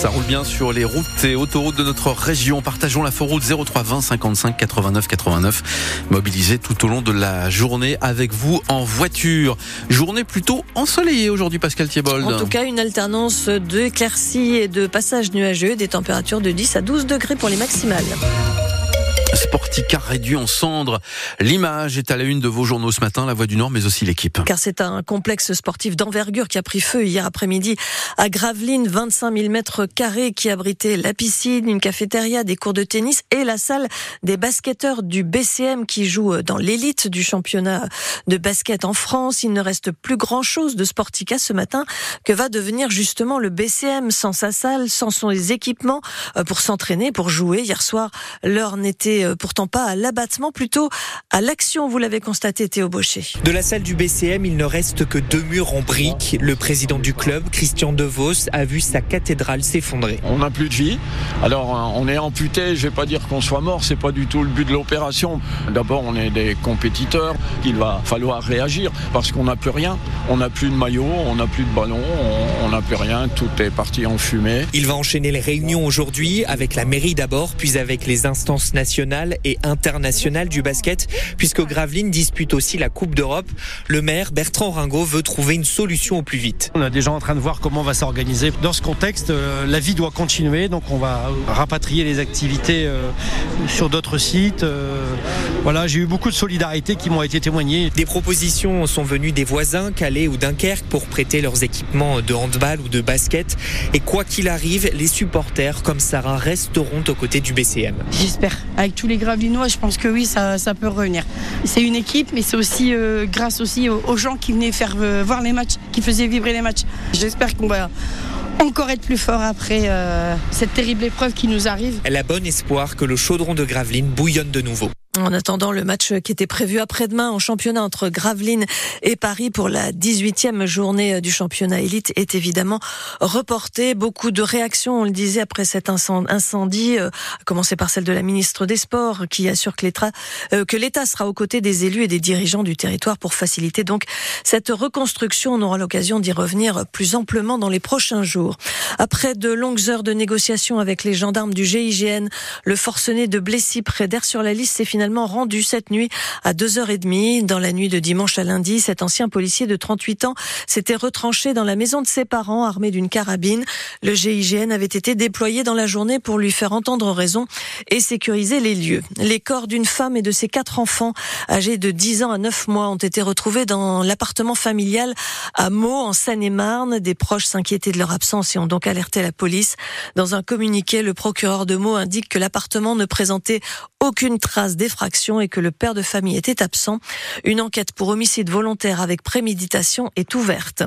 Ça roule bien sur les routes et autoroutes de notre région. Partageons la route 03 20 55 89 89. Mobilisés tout au long de la journée avec vous en voiture. Journée plutôt ensoleillée aujourd'hui, Pascal Thiebold. En tout cas, une alternance d'éclaircies et de passages nuageux, des températures de 10 à 12 degrés pour les maximales. Sporticar réduit en cendres. L'image est à la une de vos journaux ce matin, La Voix du Nord, mais aussi l'équipe. Car c'est un complexe sportif d'envergure qui a pris feu hier après-midi à Gravelines, 25 000 mètres carrés qui abritait la piscine, une cafétéria, des cours de tennis et la salle des basketteurs du BCM qui jouent dans l'élite du championnat de basket en France. Il ne reste plus grand chose de Sportica ce matin que va devenir justement le BCM sans sa salle, sans son équipements euh, pour s'entraîner, pour jouer? Hier soir, l'heure n'était euh, pourtant pas à l'abattement, plutôt à l'action, vous l'avez constaté Théo Baucher. De la salle du BCM, il ne reste que deux murs en briques. Le président du club, Christian DeVos, a vu sa cathédrale s'effondrer. On n'a plus de vie. Alors euh, on est amputé, je vais pas dire qu'on soit mort, c'est pas du tout le but de l'opération. D'abord on est des compétiteurs, il va falloir réagir parce qu'on n'a plus rien. On n'a plus de maillot, on n'a plus de ballon, on n'a plus rien, tout est parti en fumée. Il va enchaîner les réunions aujourd'hui avec la mairie d'abord, puis avec les instances nationales et international du basket, puisque Gravelines dispute aussi la Coupe d'Europe. Le maire Bertrand Ringot veut trouver une solution au plus vite. On est déjà en train de voir comment on va s'organiser. Dans ce contexte, euh, la vie doit continuer, donc on va rapatrier les activités euh, sur d'autres sites. Euh, voilà, j'ai eu beaucoup de solidarité qui m'ont été témoignées. Des propositions sont venues des voisins, Calais ou Dunkerque, pour prêter leurs équipements de handball ou de basket. Et quoi qu'il arrive, les supporters comme Sarah resteront aux côtés du BCM. J'espère. Avec tous les Gravelinois, je pense que oui, ça, peut revenir. C'est une équipe, mais c'est aussi euh, grâce aussi aux, gens qui venaient faire euh, voir les matchs, qui faisaient vibrer les matchs. J'espère qu'on va encore être plus fort après euh, cette terrible épreuve qui nous arrive. Elle a bon espoir que le chaudron de Gravelines bouillonne de nouveau. En attendant le match qui était prévu après-demain en championnat entre Gravelines et Paris pour la 18e journée du championnat élite est évidemment reporté. Beaucoup de réactions, on le disait, après cet incendie, euh, à commencer par celle de la ministre des Sports qui assure que l'État euh, que l'État sera aux côtés des élus et des dirigeants du territoire pour faciliter donc cette reconstruction. On aura l'occasion d'y revenir plus amplement dans les prochains jours. Après de longues heures de négociations avec les gendarmes du GIGN, le forcené de Blessy près sur la liste s'est finalement rendu cette nuit à 2h30. Dans la nuit de dimanche à lundi, cet ancien policier de 38 ans s'était retranché dans la maison de ses parents armé d'une carabine. Le GIGN avait été déployé dans la journée pour lui faire entendre raison et sécuriser les lieux. Les corps d'une femme et de ses quatre enfants âgés de 10 ans à 9 mois ont été retrouvés dans l'appartement familial à Meaux en Seine-et-Marne. Des proches s'inquiétaient de leur absence et ont donc alerté la police. Dans un communiqué, le procureur de Meaux indique que l'appartement ne présentait aucune trace d'effraction et que le père de famille était absent. Une enquête pour homicide volontaire avec préméditation est ouverte.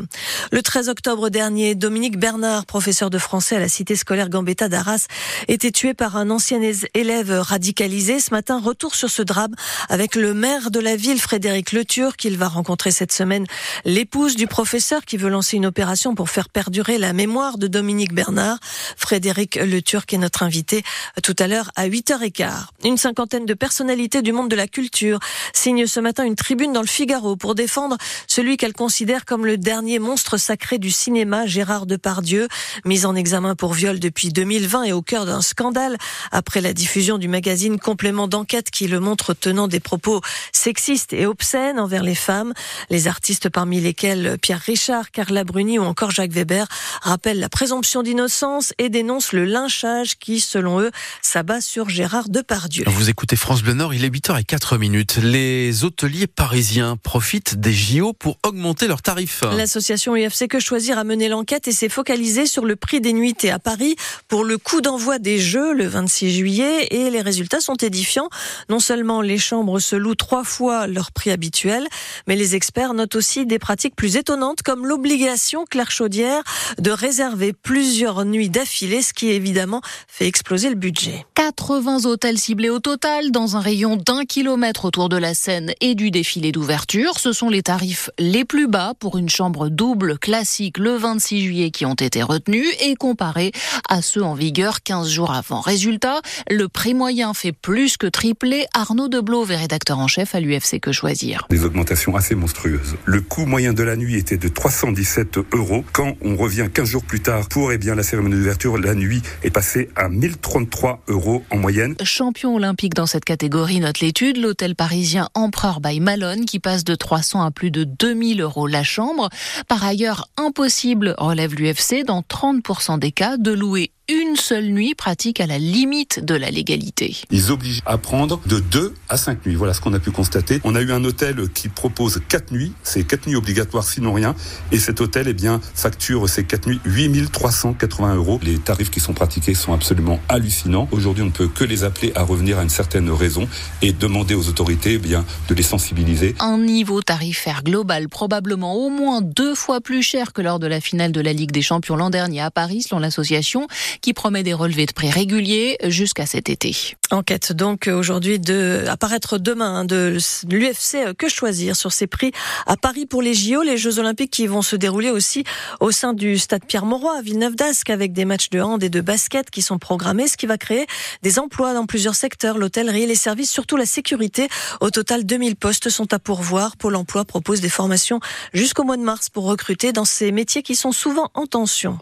Le 13 octobre dernier, Dominique Bernard, professeur de français à la cité scolaire Gambetta d'Arras, était tué par un ancien élève radicalisé. Ce matin, retour sur ce drame avec le maire de la ville, Frédéric Le Turc. Il va rencontrer cette semaine l'épouse du professeur qui veut lancer une opération pour faire perdurer la mémoire de Dominique Bernard. Frédéric Le Turc est notre invité tout à l'heure à 8h15. Une cinquantaine de du monde de la culture signent ce matin une tribune dans le Figaro pour défendre celui qu'elle considère comme le dernier monstre sacré du cinéma, Gérard Depardieu, mis en examen pour viol depuis 2020 et au cœur d'un scandale après la diffusion du magazine Complément d'enquête qui le montre tenant des propos sexistes et obscènes envers les femmes. Les artistes parmi lesquels Pierre Richard, Carla Bruni ou encore Jacques Weber rappellent la présomption d'innocence et dénoncent le lynchage qui, selon eux, s'abat sur Gérard Depardieu. Vous écoutez France Nord, il est 8h04 minutes. Les hôteliers parisiens profitent des JO pour augmenter leurs tarifs. L'association UFC Que Choisir a mené l'enquête et s'est focalisée sur le prix des nuitées à Paris pour le coup d'envoi des Jeux le 26 juillet et les résultats sont édifiants. Non seulement les chambres se louent trois fois leur prix habituel, mais les experts notent aussi des pratiques plus étonnantes comme l'obligation Claire Chaudière de réserver plusieurs nuits d'affilée, ce qui évidemment fait exploser le budget. 80 hôtels ciblés au total dans un rayon d'un kilomètre autour de la scène et du défilé d'ouverture. Ce sont les tarifs les plus bas pour une chambre double classique le 26 juillet qui ont été retenus et comparés à ceux en vigueur 15 jours avant. Résultat, le prix moyen fait plus que tripler. Arnaud Deblot est rédacteur en chef à l'UFC Que Choisir? Des augmentations assez monstrueuses. Le coût moyen de la nuit était de 317 euros. Quand on revient 15 jours plus tard pour eh bien, la cérémonie d'ouverture, la nuit est passée à 1033 euros en moyenne. Champion olympique dans cette catégorie, note l'étude, l'hôtel parisien Empereur by Malone qui passe de 300 à plus de 2000 euros la chambre. Par ailleurs, impossible, relève l'UFC, dans 30% des cas, de louer une seule nuit pratique à la limite de la légalité. Ils obligent à prendre de 2 à 5 nuits. Voilà ce qu'on a pu constater. On a eu un hôtel qui propose 4 nuits. C'est 4 nuits obligatoires sinon rien. Et cet hôtel, eh bien, facture ces 4 nuits 8380 euros. Les tarifs qui sont pratiqués sont absolument hallucinants. Aujourd'hui, on ne peut que les appeler à revenir à une certaine raison et demander aux autorités, eh bien, de les sensibiliser. Un niveau tarifaire global probablement au moins deux fois plus cher que lors de la finale de la Ligue des Champions l'an dernier à Paris, selon l'association qui promet des relevés de prix réguliers jusqu'à cet été. Enquête donc aujourd'hui de apparaître demain hein, de l'UFC que choisir sur ces prix à Paris pour les JO, les Jeux Olympiques qui vont se dérouler aussi au sein du stade Pierre-Mauroy à Villeneuve d'Ascq avec des matchs de hand et de basket qui sont programmés, ce qui va créer des emplois dans plusieurs secteurs, l'hôtellerie, les services, surtout la sécurité. Au total, 2000 postes sont à pourvoir. Pôle emploi propose des formations jusqu'au mois de mars pour recruter dans ces métiers qui sont souvent en tension.